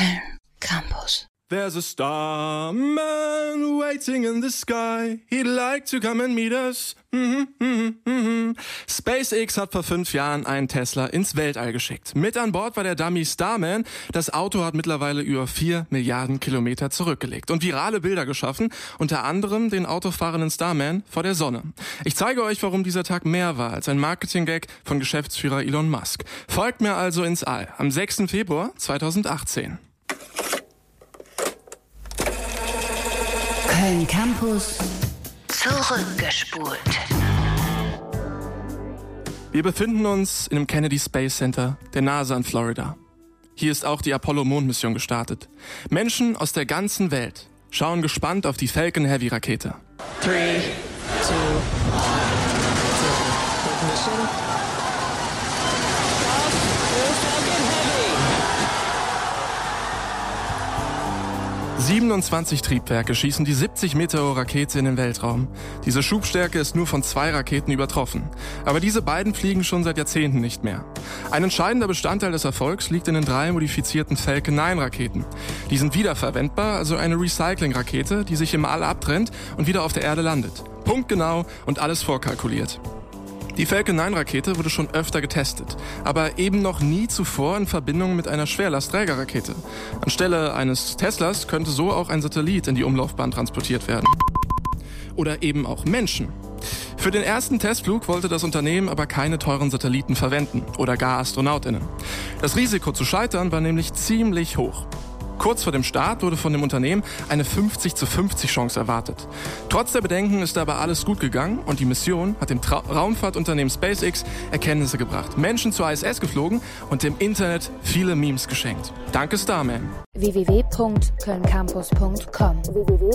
Köln Campus. There's a starman waiting in the sky. He'd like to come and meet us. Mhm, mhm, mhm. SpaceX hat vor fünf Jahren einen Tesla ins Weltall geschickt. Mit an Bord war der Dummy Starman. Das Auto hat mittlerweile über vier Milliarden Kilometer zurückgelegt und virale Bilder geschaffen, unter anderem den autofahrenden Starman vor der Sonne. Ich zeige euch, warum dieser Tag mehr war als ein Marketing-Gag von Geschäftsführer Elon Musk. Folgt mir also ins All am 6. Februar 2018. Köln Campus. Zurückgespult. Wir befinden uns in dem Kennedy Space Center der NASA in Florida. Hier ist auch die Apollo-Mondmission gestartet. Menschen aus der ganzen Welt schauen gespannt auf die Falcon Heavy Rakete. Three, two, one, zero. Ignition. 27 Triebwerke schießen die 70 Meter hohe Rakete in den Weltraum. Diese Schubstärke ist nur von zwei Raketen übertroffen. Aber diese beiden fliegen schon seit Jahrzehnten nicht mehr. Ein entscheidender Bestandteil des Erfolgs liegt in den drei modifizierten Falcon 9 Raketen. Die sind wiederverwendbar, also eine Recycling-Rakete, die sich im All abtrennt und wieder auf der Erde landet. Punktgenau und alles vorkalkuliert. Die Falcon 9 Rakete wurde schon öfter getestet, aber eben noch nie zuvor in Verbindung mit einer Schwerlastträgerrakete. Anstelle eines Teslas könnte so auch ein Satellit in die Umlaufbahn transportiert werden. Oder eben auch Menschen. Für den ersten Testflug wollte das Unternehmen aber keine teuren Satelliten verwenden oder gar Astronautinnen. Das Risiko zu scheitern war nämlich ziemlich hoch. Kurz vor dem Start wurde von dem Unternehmen eine 50 zu 50 Chance erwartet. Trotz der Bedenken ist aber alles gut gegangen und die Mission hat dem Tra Raumfahrtunternehmen SpaceX Erkenntnisse gebracht, Menschen zur ISS geflogen und dem Internet viele Memes geschenkt. Danke Starman. www.kölncampus.com www